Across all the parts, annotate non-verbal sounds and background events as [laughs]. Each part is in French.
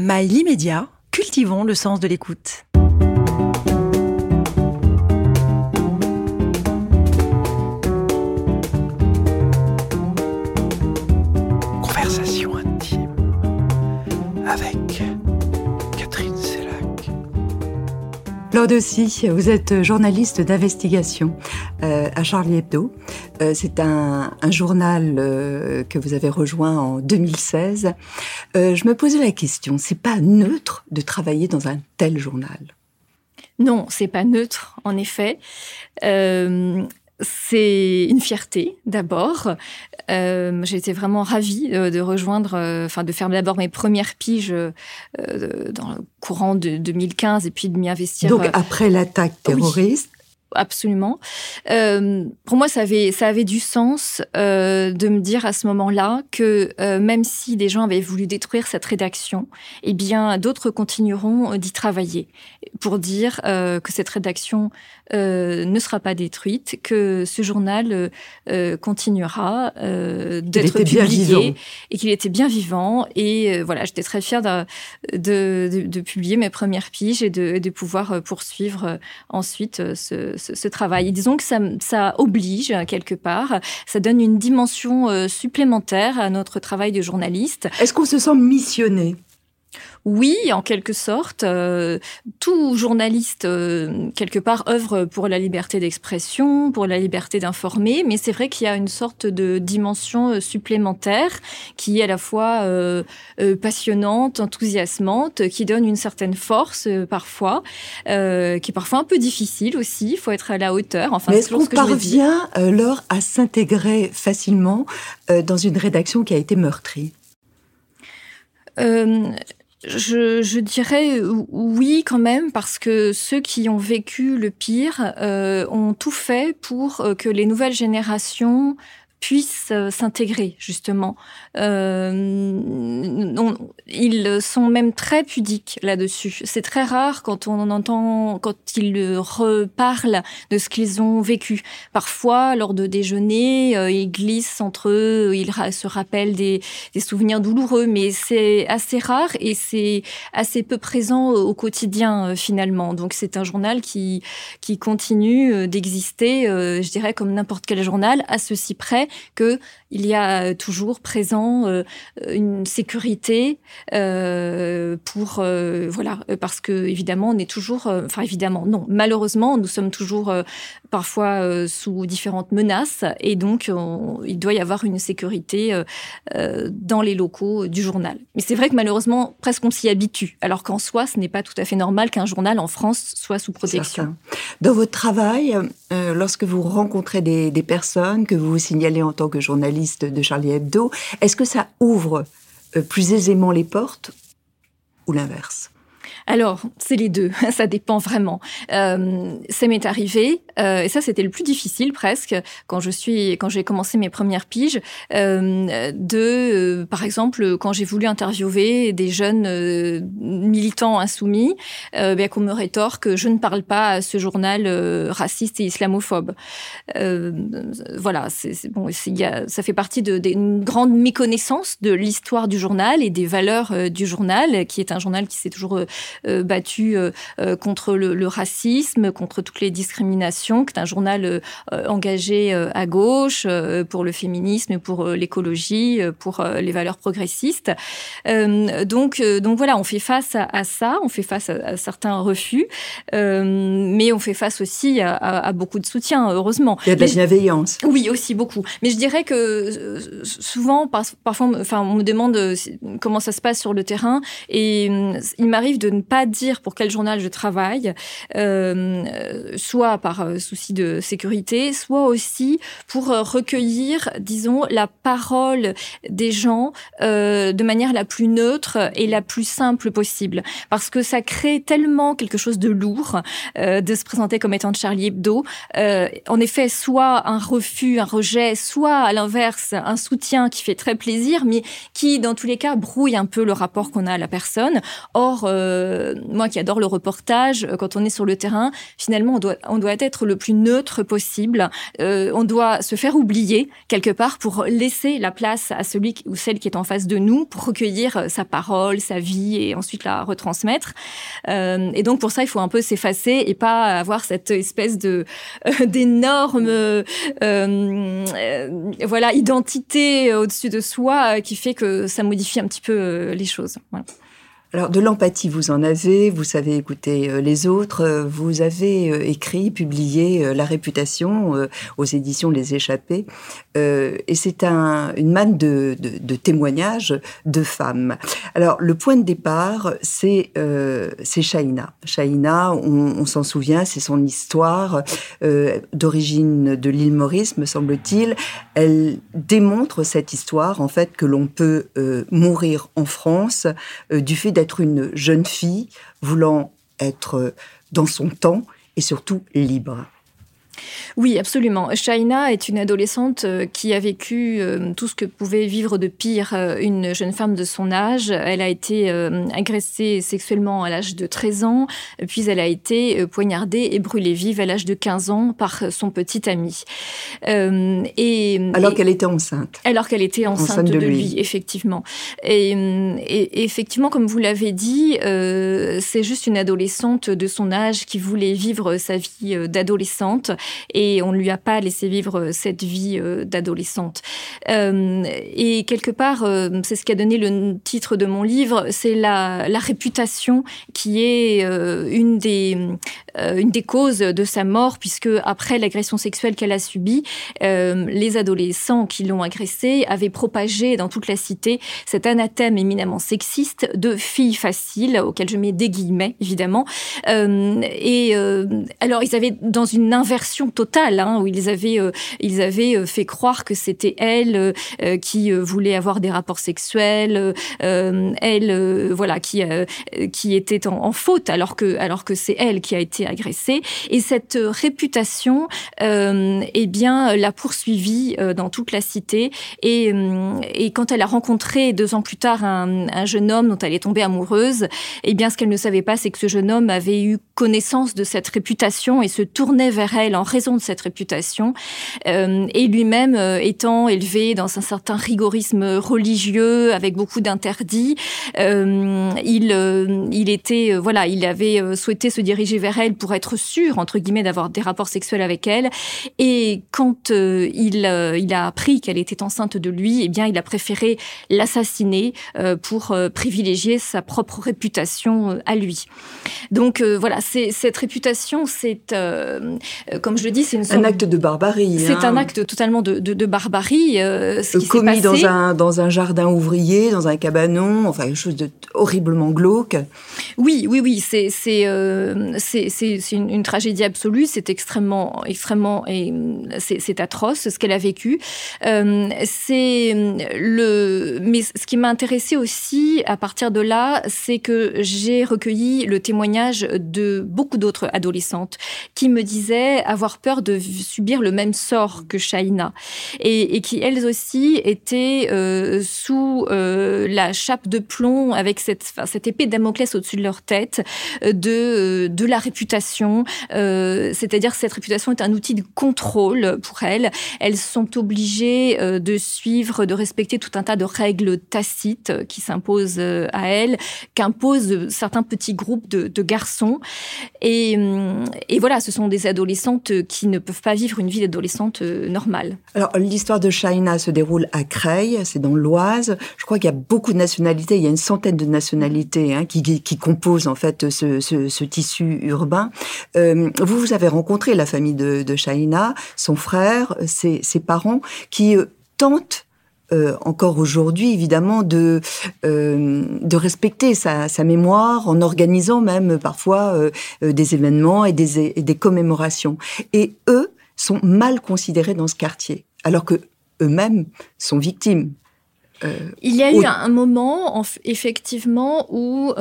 Mail immédiat, cultivons le sens de l'écoute. Claude aussi, vous êtes journaliste d'investigation euh, à Charlie Hebdo. Euh, c'est un, journal euh, que vous avez rejoint en 2016. Euh, je me posais la question, c'est pas neutre de travailler dans un tel journal? Non, c'est pas neutre, en effet. C'est une fierté d'abord. Euh, J'ai été vraiment ravie de, de rejoindre, euh, enfin de faire d'abord mes premières piges euh, dans le courant de 2015 et puis de m'y investir. Donc après l'attaque terroriste, Absolument. Euh, pour moi, ça avait, ça avait du sens euh, de me dire à ce moment-là que euh, même si des gens avaient voulu détruire cette rédaction, eh bien, d'autres continueront d'y travailler pour dire euh, que cette rédaction euh, ne sera pas détruite, que ce journal euh, continuera euh, d'être publié et qu'il était bien vivant. Et euh, voilà, j'étais très fière de, de, de, de publier mes premières piges et de, et de pouvoir euh, poursuivre euh, ensuite euh, ce, ce, travail. Et disons que ça, oblige euh, quelque part, ça donne une dimension euh, supplémentaire à notre travail de journaliste. est-ce qu'on se sent missionné? Oui, en quelque sorte, euh, tout journaliste, euh, quelque part, œuvre pour la liberté d'expression, pour la liberté d'informer, mais c'est vrai qu'il y a une sorte de dimension euh, supplémentaire qui est à la fois euh, passionnante, enthousiasmante, qui donne une certaine force parfois, qui est parfois un peu difficile aussi, il faut être à la hauteur. Enfin, Mais est-ce qu'on parvient alors à s'intégrer facilement dans une rédaction qui a été meurtrie? Euh, je, je dirais oui quand même parce que ceux qui ont vécu le pire euh, ont tout fait pour euh, que les nouvelles générations puissent euh, s'intégrer justement. Euh, ils sont même très pudiques là-dessus. C'est très rare quand on en entend, quand ils reparlent de ce qu'ils ont vécu. Parfois, lors de déjeuners, euh, ils glissent entre eux, ils se rappellent des, souvenirs douloureux, mais c'est assez rare et c'est assez peu présent au quotidien euh, finalement. Donc c'est un journal qui qui continue d'exister, je dirais comme n'importe quel journal, à ceci près que il y a euh, toujours présent euh, une sécurité euh, pour euh, voilà parce que évidemment on est toujours, enfin évidemment non, malheureusement nous sommes toujours parfois sous différentes menaces et donc on- il doit y avoir une sécurité dans les locaux du journal. Mais c'est vrai que malheureusement, presque on s'y habitue, alors qu'en soi, ce n'est pas tout à fait normal qu'un journal en France soit sous protection. Dans votre travail, lorsque vous rencontrez des, des personnes que vous vous signalez en tant que journaliste de Charlie Hebdo, est-ce que ça ouvre euh, plus aisément les portes ou l'inverse? Alors, c'est les deux, [laughs] ça dépend vraiment. Euh, ça m'est arrivé, euh, et ça c'était le plus difficile presque, quand je suis, quand j'ai commencé mes premières piges, euh, de, euh, par exemple, quand j'ai voulu interviewer des jeunes euh, militants insoumis, euh, bien qu'on me rétorque que je ne parle pas à ce journal raciste et islamophobe. Voilà, c'est bon, y a, ça fait partie d'une grande méconnaissance de l'histoire du journal et des valeurs du journal, qui est un journal qui s'est toujours battu euh, euh, contre le, le racisme, contre toutes les discriminations, qui est un journal euh, euh, engagé euh, à gauche euh, pour le féminisme, pour euh, l'écologie, euh, pour euh, les valeurs progressistes. Euh, donc, euh, donc voilà, on fait face à, à ça, on fait face à, à certains refus, euh, mais on fait face aussi à, à- à beaucoup de soutien, heureusement. Il y a de la bienveillance. oui, aussi beaucoup. Mais je dirais que euh, souvent, par- parfois, enfin, on me demande euh, comment ça se passe sur le terrain, et euh, il m'arrive de ne pas dire pour quel journal je travaille, euh, soit par euh, souci de sécurité, soit aussi pour euh, recueillir, disons, la parole des gens euh, de manière la plus neutre et la plus simple possible, parce que ça crée tellement quelque chose de lourd euh, de se présenter comme étant de Charlie Hebdo. Euh, en effet, soit un refus, un rejet, soit à l'inverse un soutien qui fait très plaisir, mais qui dans tous les cas brouille un peu le rapport qu'on a à la personne. Or, euh, moi qui adore le reportage, quand on est sur le terrain, finalement, on doit, être le plus neutre possible. on doit se faire oublier quelque part pour laisser la place à celui ou celle qui est en face de nous pour recueillir sa parole, sa vie et ensuite la retransmettre. et donc pour ça, il faut un peu s'effacer et pas avoir cette espèce d'énorme voilà identité au-dessus de soi qui fait que ça modifie un petit peu les choses. Alors de l'empathie, vous en avez, vous savez écouter euh, les autres, euh, vous avez euh, écrit, publié La réputation aux éditions Les Échappés, et c'est un, une manne de, témoignages de femmes. Alors le point de départ, c'est euh, on s'en souvient, c'est son histoire d'origine de l'île Maurice, me semble-t-il. Elle démontre cette histoire, en fait, que l'on peut mourir en France du fait d'être une jeune fille voulant être dans son temps et surtout libre. Oui, absolument. Shaina est une adolescente euh, qui a vécu euh, tout ce que pouvait vivre de pire euh, une jeune femme de son âge. Elle a été agressée sexuellement à l'âge de 13 ans, puis elle a été poignardée et brûlée vive à l'âge de 15 ans par son petit ami. et, alors qu'elle était enceinte. Alors qu'elle était enceinte, de, lui. effectivement. Et, et, effectivement, comme vous l'avez dit, c'est juste une adolescente de son âge qui voulait vivre sa vie d'adolescente et on ne lui a pas laissé vivre cette vie euh, d'adolescente. Euh, et quelque part, euh, c'est ce qui a donné le titre de mon livre, c'est la, réputation qui est une des une des causes de sa mort, puisque après l'agression sexuelle qu'elle a subie, les adolescents qui l'ont agressée avaient propagé dans toute la cité cet anathème éminemment sexiste de fille facile, auquel je mets des guillemets évidemment. et alors ils avaient dans une inversion totale, hein, où ils avaient, euh, ils avaient euh, fait croire que c'était elle euh, qui voulait avoir des rapports sexuels, elle, voilà, qui, qui était en, faute, alors que, alors que c'est elle qui a été agressée. Et cette réputation, eh bien, l'a poursuivie dans toute la cité. Et, et quand elle a rencontré deux ans plus tard un, un jeune homme dont elle est tombée amoureuse, eh bien, ce qu'elle ne savait pas, c'est que ce jeune homme avait eu connaissance de cette réputation et se tournait vers elle en raison de cette réputation. Euh, et lui-même euh, étant élevé dans un certain rigorisme religieux avec beaucoup d'interdits, euh, il, il était voilà, il avait souhaité se diriger vers elle pour être sûr entre guillemets d'avoir des rapports sexuels avec elle. Et quand il, il a appris qu'elle était enceinte de lui, eh bien, il a préféré l'assassiner pour privilégier sa propre réputation à lui. Donc voilà, cette réputation, c'est comme je le dis, c'est un acte de barbarie. C'est un hein. acte totalement de, de, de barbarie. Euh, ce qui commis dans un dans un jardin ouvrier, dans un cabanon, enfin quelque chose de horriblement glauque. Oui, oui, oui, c'est c'est euh, c'est une, une, tragédie absolue. C'est extrêmement extrêmement et c'est atroce ce qu'elle a vécu. Euh, c'est le mais ce qui m'a intéressé aussi à partir de là, c'est que j'ai recueilli le témoignage de beaucoup d'autres adolescentes qui me disaient avoir peur de subir le même sort que Shaina et, qui elles aussi étaient euh, sous euh, la chape de plomb avec cette, cette épée Damoclès au-dessus de leur tête euh, de, de la réputation. C'est-à-dire que cette réputation est un outil de contrôle pour elles. Elles sont obligées de suivre, de respecter tout un tas de règles tacites qui s'imposent à elles, qu'imposent certains petits groupes de, de garçons. Et, et voilà, ce sont des adolescentes qui ne peuvent pas vivre une vie d'adolescente euh, normale. Alors, l'histoire de Shaina se déroule à Creil, c'est dans l'Oise. Je crois qu'il y a beaucoup de nationalités, il y a une centaine de nationalités hein, qui, qui, composent en fait ce, ce, tissu urbain. Euh, vous, vous avez rencontré la famille de, de Shaina, son frère, ses, ses parents, qui euh, tentent euh, encore aujourd'hui, évidemment, de, euh, de respecter sa, sa, mémoire en organisant même parfois euh, des événements et des, et des, commémorations. Et eux sont mal considérés dans ce quartier, alors que eux-mêmes sont victimes. Il y a eu un moment, effectivement, où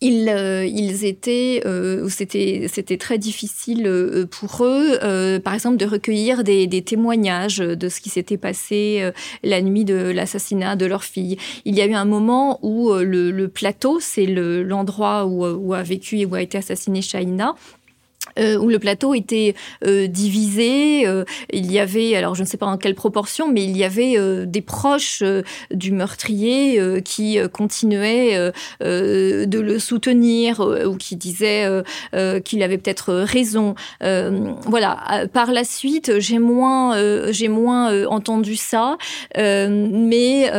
ils, euh, ils étaient, euh, c'était, c'était très difficile euh, pour eux, par exemple, de recueillir des, des, témoignages de ce qui s'était passé la nuit de l'assassinat de leur fille. Il y a eu un moment où le, le plateau, c'est l'endroit où, où, a vécu et où a été assassiné Shaina, euh, où le plateau était euh, divisé. Euh, il y avait, alors je ne sais pas en quelle proportion, mais il y avait des proches du meurtrier qui continuaient de le soutenir ou qui disaient qu'il avait peut-être raison. voilà. Par la suite, j'ai moins, j'ai moins entendu ça, mais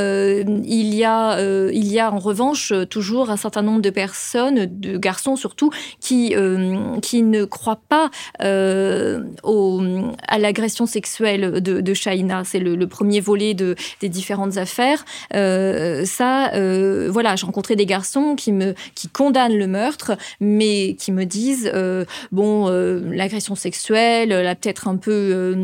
il y a, il y a en revanche toujours un certain nombre de personnes, de garçons surtout, qui, qui ne crois pas euh, au, à l'agression sexuelle de, de Shaina. C'est le, premier volet de, des différentes affaires. Euh, ça, euh, voilà, j'ai rencontré des garçons qui me qui condamnent le meurtre, mais qui me disent bon, l'agression sexuelle, l'a peut-être un peu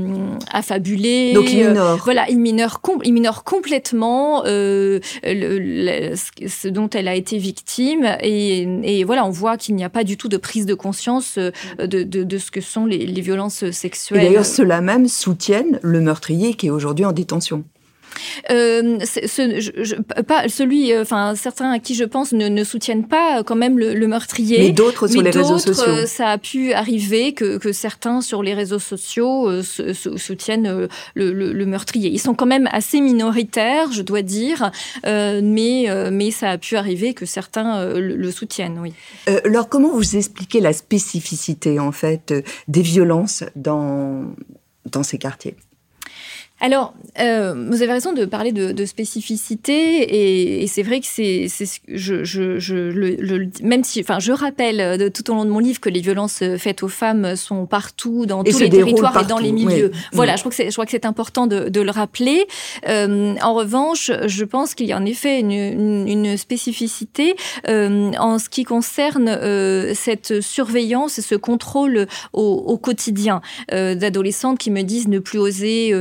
affabulé. Donc ils minorent. voilà, ils minorent, ils minorent complètement le, ce dont elle a été victime. Et, et voilà, on voit qu'il n'y a pas du tout de prise de conscience de, ce que sont les, les violences sexuelles. Et d'ailleurs, ceux-là même soutiennent le meurtrier qui est aujourd'hui en détention. Euh, ce, pas celui, euh, enfin certains à qui je pense ne, ne soutiennent pas quand même le, meurtrier. Mais d'autres sur les réseaux sociaux. Euh, ça a pu arriver que, que certains sur les réseaux sociaux soutiennent le, le, meurtrier. Ils sont quand même assez minoritaires, je dois dire, mais mais ça a pu arriver que certains le, soutiennent, oui. alors comment vous expliquez la spécificité en fait des violences dans dans ces quartiers? Alors, euh, vous avez raison de parler de, de spécificité, et, et c'est vrai que c'est, je, je, je le, le, même si, enfin, je rappelle euh, de, tout au long de mon livre que les violences euh, faites aux femmes sont partout, dans tous les territoires et dans les milieux. Voilà, je crois que c'est, je crois que c'est important de, de, le rappeler. Euh, en revanche, je pense qu'il y a en effet une, une, une spécificité euh, en ce qui concerne euh, cette surveillance et ce contrôle au, au quotidien d'adolescentes qui me disent ne plus oser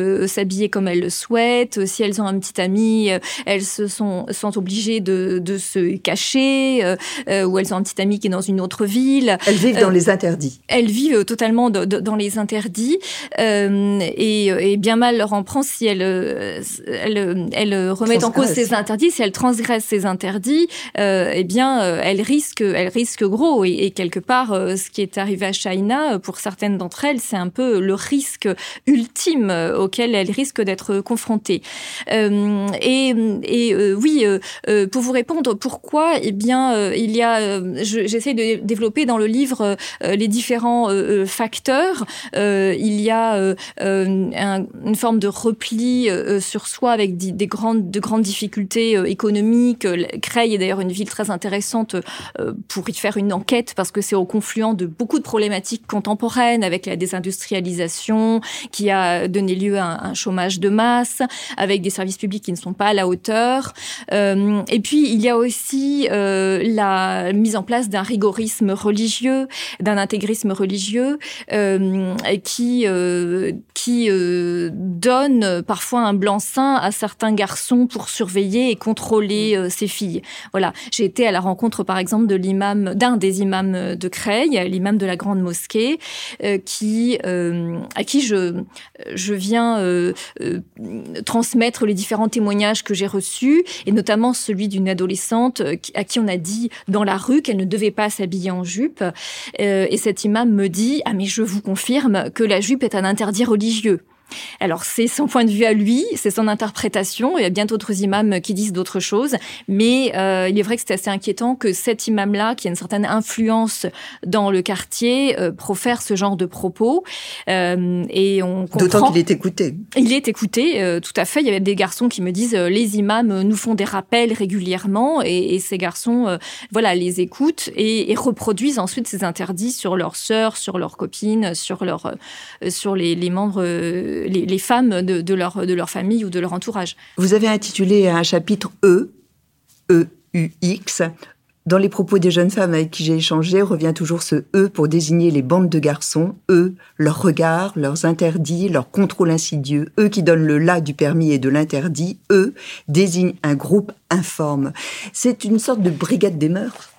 s'habiller comme elles le souhaitent. Si elles ont un petit ami, euh, elles se sont, sont obligées de, de se cacher. Euh, euh, ou elles ont un petit ami qui est dans une autre ville. Elles vivent dans les interdits. Elles vivent totalement dans les interdits. Et, et, bien mal leur en prend si elles, elles, elles remettent en cause ces interdits, si elles transgressent ces interdits. eh bien, elles risquent, elles risquent gros. Et, et quelque part, ce qui est arrivé à China, pour certaines d'entre elles, c'est un peu le risque ultime auquel elles risque d'être confrontés. Euh, et, euh, oui, euh, pour vous répondre, pourquoi Eh bien, il y a, j'essaie de développer dans le livre les différents facteurs. il y a une forme de repli sur soi avec des grandes, de grandes difficultés économiques. Creil est d'ailleurs une ville très intéressante pour y faire une enquête parce que c'est au confluent de beaucoup de problématiques contemporaines avec la désindustrialisation qui a donné lieu à un chômage de masse, avec des services publics qui ne sont pas à la hauteur. Euh, et puis, il y a aussi euh, la mise en place d'un rigorisme religieux, d'un intégrisme religieux euh, qui, qui donne parfois un blanc-seing à certains garçons pour surveiller et contrôler ses filles. Voilà. J'ai été à la rencontre, par exemple, de l'imam, d'un des imams de Creil, l'imam de la grande mosquée, qui, à qui je, je viens transmettre les différents témoignages que j'ai reçus, et notamment celui d'une adolescente euh, à qui on a dit dans la rue qu'elle ne devait pas s'habiller en jupe. Euh, et cet imam me dit, ah mais je vous confirme que la jupe est un interdit religieux. Alors c'est son point de vue à lui, c'est son interprétation. Il y a bien d'autres imams qui disent d'autres choses, mais euh, il est vrai que c'est assez inquiétant que cet imam-là, qui a une certaine influence dans le quartier, euh, profère ce genre de propos. Euh, et on D'autant qu'il est écouté. Il est écouté, euh, tout à fait. Il y avait des garçons qui me disent euh, les imams nous font des rappels régulièrement, et, et ces garçons, euh, voilà, les écoutent et, et, reproduisent ensuite ces interdits sur leurs sœurs, sur leurs copines, sur leurs, sur les, les membres les, femmes de, leur, de leur famille ou de leur entourage. Vous avez intitulé un chapitre E, E-U-X. Dans les propos des jeunes femmes avec qui j'ai échangé, revient toujours ce E pour désigner les bandes de garçons, eux, leurs regards, leurs interdits, leur contrôle insidieux, eux qui donnent le là du permis et de l'interdit, eux désignent un groupe informe. C'est une sorte de brigade des mœurs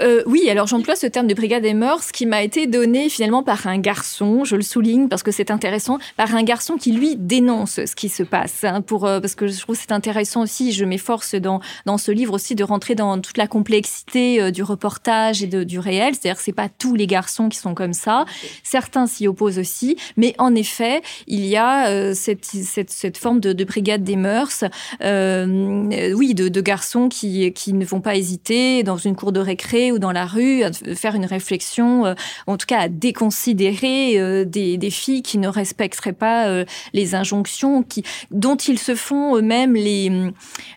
euh, oui, alors j'emploie ce terme de brigade des mœurs qui m'a été donné finalement par un garçon, je le souligne parce que c'est intéressant, par un garçon qui lui dénonce ce qui se passe. Hein, pour, euh, parce que je trouve c'est intéressant aussi, je m'efforce dans, dans ce livre aussi de rentrer dans toute la complexité euh, du reportage et du réel. C'est-à-dire que c'est pas tous les garçons qui sont comme ça. Certains s'y opposent aussi, mais en effet, il y a cette, cette, forme de, de, brigade des mœurs, oui, de, de garçons qui, qui ne vont pas hésiter dans une cour de récré ou dans la rue, à faire une réflexion, euh, en tout cas à déconsidérer euh, des, filles qui ne respecteraient pas euh, les injonctions, qui, dont ils se font eux-mêmes les,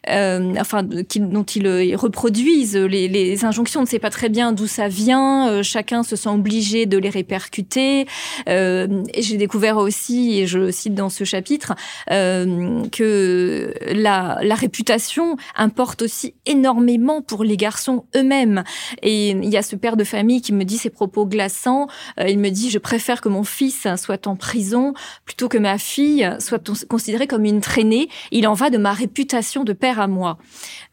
enfin, qui, dont ils reproduisent les, injonctions. On ne sait pas très bien d'où ça vient. chacun se sent obligé de les répercuter. j'ai découvert aussi, et je cite dans ce chapitre, que la réputation importe aussi énormément pour les garçons eux-mêmes. Et il y a ce père de famille qui me dit ces propos glaçants. Euh, il me dit, je préfère que mon fils soit en prison plutôt que ma fille soit considérée comme une traînée. Il en va de ma réputation de père à moi.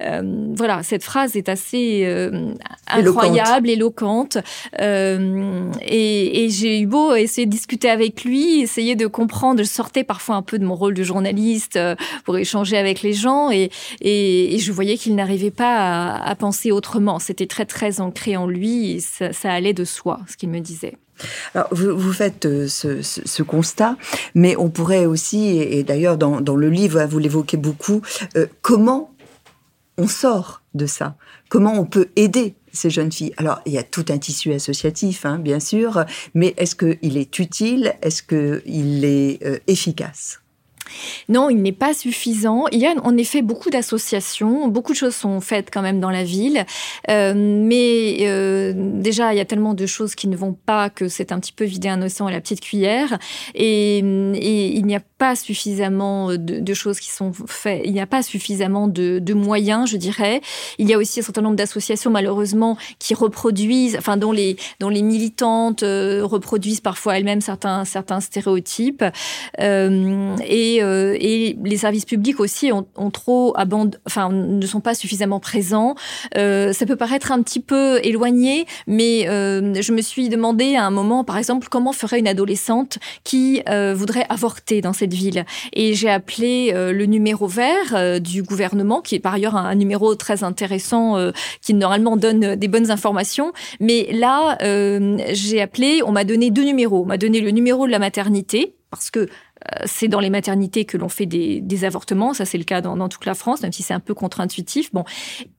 Euh, voilà, cette phrase est assez euh, incroyable, éloquente. et, j'ai eu beau essayer de discuter avec lui, essayer de comprendre. Je sortais parfois un peu de mon rôle de journaliste pour échanger avec les gens et, et, je voyais qu'il n'arrivait pas à, à penser autrement. C'était très très ancré en lui, ça, allait de soi, ce qu'il me disait. Alors, vous, faites euh, ce, constat, mais on pourrait aussi, et d'ailleurs dans, le livre, vous l'évoquez beaucoup, euh, comment on sort de ça? Comment on peut aider ces jeunes filles? Alors, il y a tout un tissu associatif, hein, bien sûr, mais est-ce qu'il est utile? Est-ce qu'il est euh, efficace? Non, il n'est pas suffisant. Il y a en effet beaucoup d'associations, beaucoup de choses sont faites quand même dans la ville, euh, mais euh, déjà il y a tellement de choses qui ne vont pas que c'est un petit peu vider un océan à la petite cuillère, et, il n'y a pas suffisamment de, choses qui sont faites, il n'y a pas suffisamment de, moyens, je dirais. Il y a aussi un certain nombre d'associations malheureusement qui reproduisent, enfin dont les dont les militantes euh, reproduisent parfois elles-mêmes certains certains stéréotypes et euh, et les services publics aussi ont, trop abandonné, enfin ne sont pas suffisamment présents. Euh, ça peut paraître un petit peu éloigné, mais euh, je me suis demandé à un moment, par exemple, comment ferait une adolescente qui voudrait avorter dans cette ville. Et j'ai appelé le numéro vert du gouvernement, qui est par ailleurs un, numéro très intéressant, qui normalement donne des bonnes informations. Mais là, j'ai appelé, on m'a donné deux numéros. On m'a donné le numéro de la maternité parce que euh, c'est dans les maternités que l'on fait des, avortements, ça c'est le cas dans, toute la France, même si c'est un peu contre-intuitif. Bon,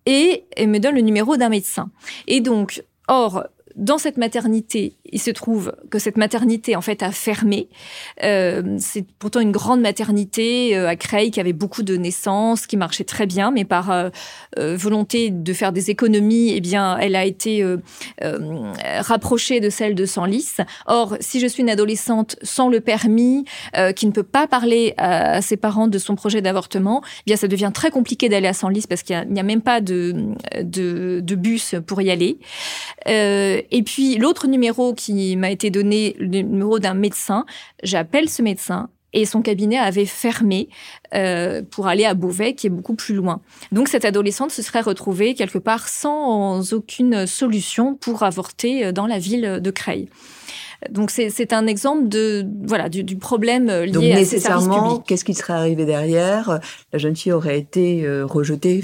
et elle me donne le numéro d'un médecin. Et donc, or, dans cette maternité, il se trouve que cette maternité en fait a fermé. Euh, c'est pourtant une grande maternité euh, à Creil qui avait beaucoup de naissances, qui marchait très bien, mais par euh, volonté de faire des économies, eh bien, elle a été rapprochée de celle de Senlis. Or, si je suis une adolescente sans le permis, qui ne peut pas parler à, ses parents de son projet d'avortement, eh bien, ça devient très compliqué d'aller à Senlis parce qu'il n'y a, même pas de, bus pour y aller. Et puis l'autre numéro qui m'a été donné, le numéro d'un médecin. J'appelle ce médecin et son cabinet avait fermé euh, pour aller à Beauvais, qui est beaucoup plus loin. Donc cette adolescente se serait retrouvée quelque part sans aucune solution pour avorter dans la ville de Creil. Donc c'est un exemple de voilà du, du problème lié Donc, à publics. Qu'est-ce qui serait arrivé derrière? La jeune fille aurait été euh, rejetée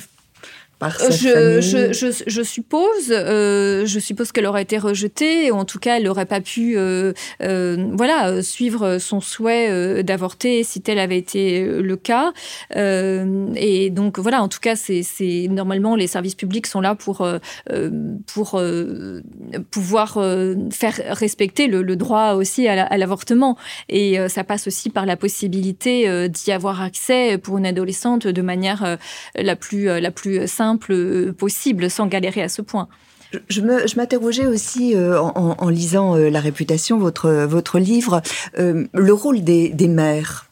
je, je, je, je, suppose, euh, je suppose qu'elle aurait été rejetée, ou en tout cas, elle n'aurait pas pu, euh, euh, voilà, suivre son souhait euh, d'avorter si tel avait été euh, le cas. et donc, voilà, en tout cas, c'est normalement les services publics sont là pour pour pouvoir faire respecter le, le, droit aussi à l'avortement. Et ça passe aussi par la possibilité d'y avoir accès pour une adolescente de manière la plus la plus simple euh, possible sans galérer à ce point. Je, m'interrogeais aussi euh, en, lisant euh, La réputation, votre, votre livre, le rôle des, mères.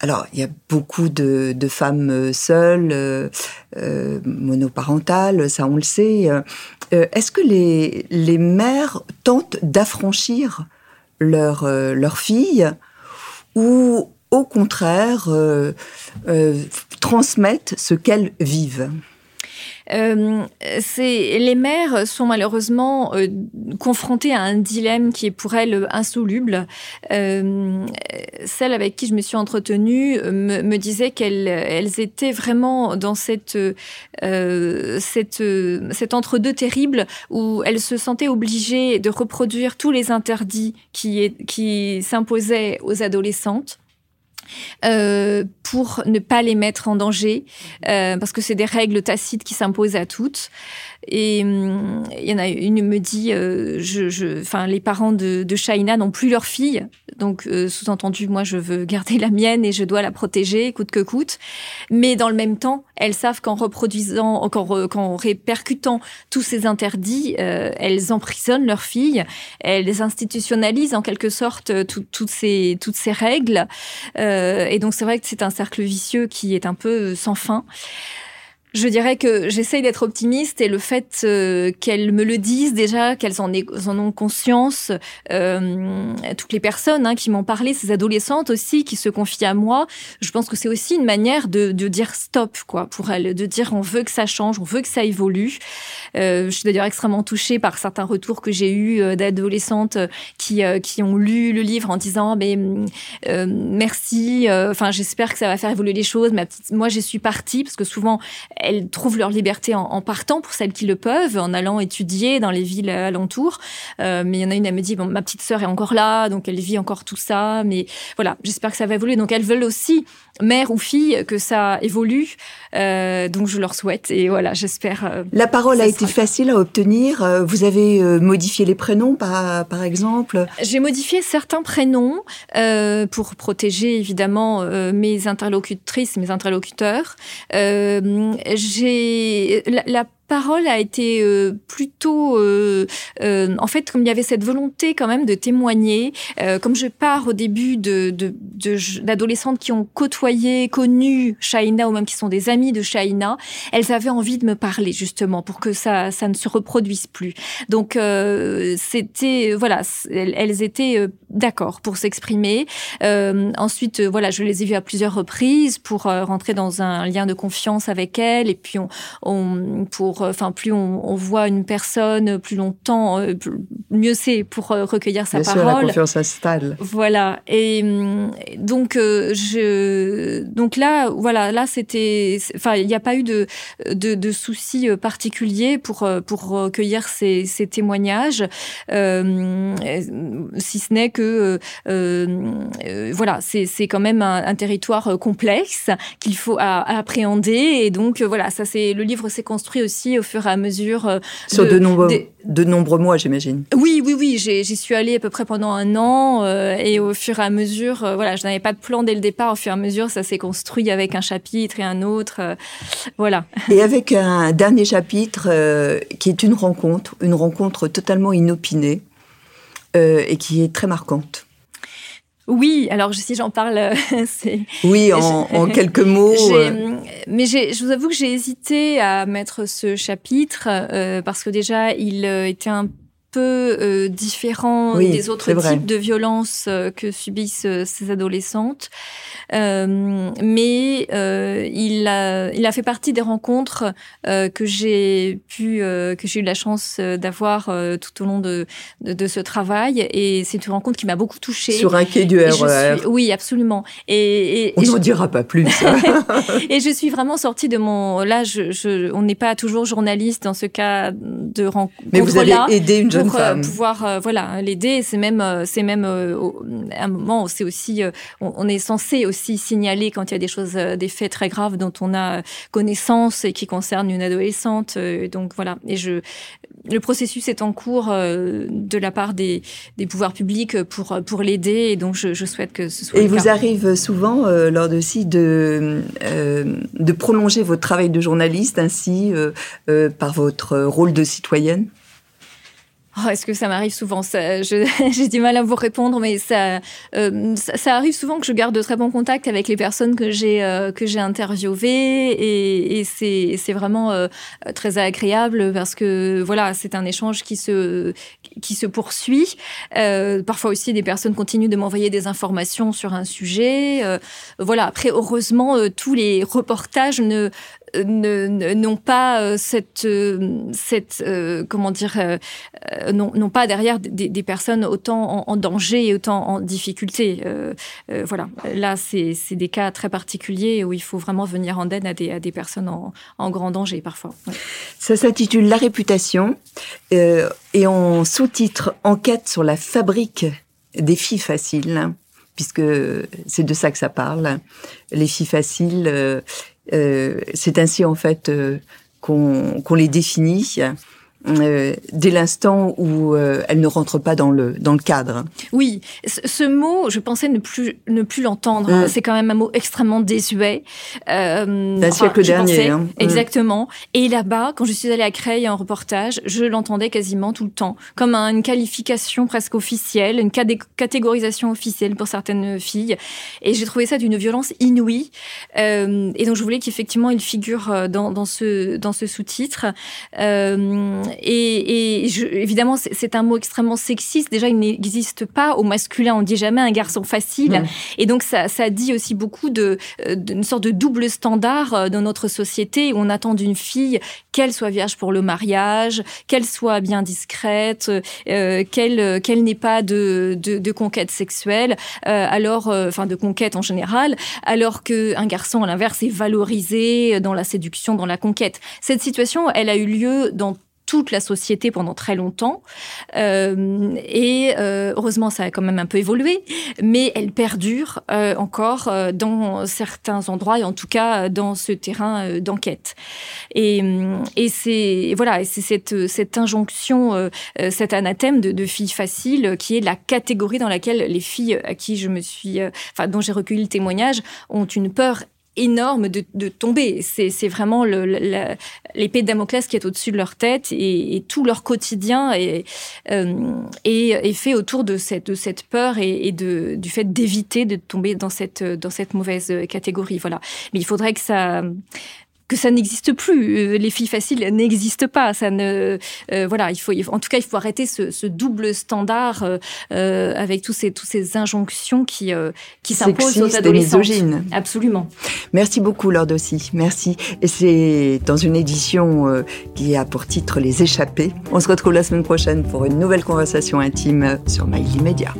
Alors, il y a beaucoup de, femmes seules, monoparentales, ça on le sait. Est-ce que les, les mères tentent d'affranchir leurs leur filles ou au contraire transmettent ce qu'elles vivent? Euh, les mères sont malheureusement euh, confrontées à un dilemme qui est pour elles insoluble. Euh, celle avec qui je me suis entretenue me, disait qu'elles elles étaient vraiment dans cette cette cet entre-deux terrible où elles se sentaient obligées de reproduire tous les interdits qui qui s'imposaient aux adolescentes euh, pour ne pas les mettre en danger, euh, parce que c'est des règles tacites qui s'imposent à toutes. Et hum, il y en a une me dit, euh, je, je, enfin, les parents de, de Shaina n'ont plus leur fille, donc euh, sous-entendu, moi, je veux garder la mienne et je dois la protéger, coûte que coûte. Mais dans le même temps, elles savent qu'en reproduisant, qu'en répercutant tous ces interdits, euh, elles emprisonnent leur fille, elles institutionnalisent en quelque sorte toutes ces toutes ces règles. et donc c'est vrai que c'est un cercle vicieux qui est un peu sans fin. Je dirais que j'essaye d'être optimiste et le fait euh, qu'elles me le disent déjà, qu'elles en, ont conscience, euh, toutes les personnes hein, qui m'ont parlé, ces adolescentes aussi qui se confient à moi, je pense que c'est aussi une manière de, de, dire stop quoi pour elles, de dire on veut que ça change, on veut que ça évolue. Euh, je suis d'ailleurs extrêmement touchée par certains retours que j'ai eus euh, d'adolescentes qui, euh, qui ont lu le livre en disant mais merci, enfin j'espère que ça va faire évoluer les choses. Ma moi je suis partie parce que souvent elles trouvent leur liberté en, partant pour celles qui le peuvent, en allant étudier dans les villes alentours. Euh, mais il y en a une, elle me dit, bon, ma petite sœur est encore là, donc elle vit encore tout ça. Mais voilà, j'espère que ça va évoluer. Donc elles veulent aussi, mère ou fille, que ça évolue. Euh, donc je leur souhaite. Et voilà, j'espère. Euh, La parole a été facile à obtenir. Vous avez modifié les prénoms, par, par exemple? J'ai modifié certains prénoms pour protéger évidemment mes interlocutrices, mes interlocuteurs j'ai la, la, parole a été euh, plutôt, euh, euh, en fait, comme il y avait cette volonté quand même de témoigner, comme je pars au début de d'adolescentes de, qui ont côtoyé, connu Shaina ou même qui sont des amis de Shaina, elles avaient envie de me parler justement pour que ça ça ne se reproduise plus. Donc c'était voilà, elles, étaient d'accord pour s'exprimer. ensuite, voilà, je les ai vues à plusieurs reprises pour rentrer dans un lien de confiance avec elles et puis on, on pour euh, enfin, plus on, voit une personne plus longtemps, euh, mieux c'est pour euh, recueillir sa parole. la confiance s'installe. Voilà. Et hum, donc, je, donc là, voilà, là, c'était, enfin, il n'y a pas eu de, de, de soucis particuliers pour, pour recueillir ces, ces témoignages, si ce n'est que, voilà, c'est quand même un, territoire complexe qu'il faut appréhender. Et donc, voilà, ça c'est, le livre s'est construit aussi au fur et à mesure. Euh, Sur de, nombreux, de nombreux mois, j'imagine. Oui, oui, oui. J'y suis allée à peu près pendant un an euh, et au fur et à mesure, euh, voilà, je n'avais pas de plan dès le départ. Au fur et à mesure, ça s'est construit avec un chapitre et un autre. voilà. Et avec un dernier chapitre qui est une rencontre, une rencontre totalement inopinée et qui est très marquante. Oui, alors si j'en parle, [laughs] c'est. Oui, [laughs] en, quelques mots. Euh. Mais je vous avoue que j'ai hésité à mettre ce chapitre euh, parce que déjà, il euh, était un peu différent des autres types de violences que subissent ces adolescentes. Euh, mais euh, il, a, il a fait partie des rencontres euh, que j'ai pu, que j'ai eu la chance d'avoir tout au long de, de, ce travail. Et c'est une rencontre qui m'a beaucoup touchée. Sur un quai du RER. E oui, absolument. Et, on n'en dira pas plus. [laughs] et je suis vraiment sortie de mon. Là, je, je on n'est pas toujours journaliste dans ce cas de rencontre. Mais vous avez aidé une jeune pour, femme. pouvoir, voilà, l'aider. C'est même, c'est même un moment. C'est aussi, on, on, est censé aussi signaler quand il y a des choses, euh, des faits très graves dont on a connaissance et qui concernent une adolescente. Euh, donc voilà. Et je, le processus est en cours euh, de la part des, des pouvoirs publics pour pour l'aider. Et donc je, je, souhaite que ce soit. Et vous arrive souvent lors de si de de prolonger votre travail de journaliste ainsi par votre rôle de citoyenne? Oh, Est-ce que ça m'arrive souvent? [laughs] J'ai du mal à vous répondre, mais ça, euh, ça, arrive souvent que je garde de très bons contacts avec les personnes que j'ai euh, que j'ai interviewées et, et c'est vraiment euh, très agréable parce que voilà, c'est un échange qui se qui se poursuit. Euh, parfois aussi, des personnes continuent de m'envoyer des informations sur un sujet. voilà. Après, heureusement, tous les reportages ne n'ont pas cette, cette comment dire, n'ont pas derrière des, personnes autant en, danger et autant en difficulté. voilà, là, c'est des cas très particuliers où il faut vraiment venir en aide à des, à des personnes en, grand danger parfois. Ça s'intitule La réputation et on sous-titre Enquête sur la fabrique des filles faciles, puisque c'est de ça que ça parle. Les filles faciles, euh, euh, c'est ainsi en fait euh, qu'on les définit. Euh, dès l'instant où euh, elle ne rentre pas dans le dans le cadre. Oui, ce mot, je pensais ne plus ne plus l'entendre. Mm. C'est quand même un mot extrêmement désuet. Euh, D'un siècle dernier. Hein. Mm. Exactement. Et là-bas, quand je suis allée à Creil en reportage, je l'entendais quasiment tout le temps, comme une qualification presque officielle, une catégorisation officielle pour certaines filles. Et j'ai trouvé ça d'une violence inouïe. Euh, et donc je voulais qu'effectivement il figure dans, dans ce dans ce sous-titre. Euh, et, évidemment, c'est un mot extrêmement sexiste. Déjà, il n'existe pas au masculin. On dit jamais un garçon facile. Et donc, ça, dit aussi beaucoup de euh, d'une sorte de double standard euh, dans notre société où on attend d'une fille qu'elle soit vierge pour le mariage, qu'elle soit bien discrète, euh, qu'elle qu'elle n'ait pas de, de, conquête sexuelle, alors enfin de conquête en général, alors que un garçon à l'inverse est valorisé dans la séduction, dans la conquête. Cette situation, elle a eu lieu dans toute la société pendant très longtemps. Euh, et euh, heureusement, ça a quand même un peu évolué, mais elle perdure euh, encore euh, dans certains endroits, et en tout cas dans ce terrain euh, d'enquête. Et, et c'est voilà, c'est cette, cette injonction, euh, cet anathème de, de filles faciles, qui est la catégorie dans laquelle les filles à qui je me suis, enfin dont j'ai recueilli le témoignage, ont une peur énorme de, de tomber. C'est vraiment l'épée de Damoclès qui est au-dessus de leur tête et, et, tout leur quotidien est, euh, est, est, fait autour de cette, de cette peur et, et de, du fait d'éviter de tomber dans cette, dans cette mauvaise catégorie. Voilà. Mais il faudrait que ça que ça n'existe plus. Euh, les filles faciles n'existent pas. Ça ne, euh, voilà, il faut, en tout cas, il faut arrêter ce, ce double standard euh, avec tous ces, tous ces injonctions qui, qui s'imposent aux adolescents. Absolument. Merci beaucoup, Lord aussi. Merci. Et c'est dans une édition qui a pour titre Les Échappés. On se retrouve la semaine prochaine pour une nouvelle conversation intime sur Mail Immédiat.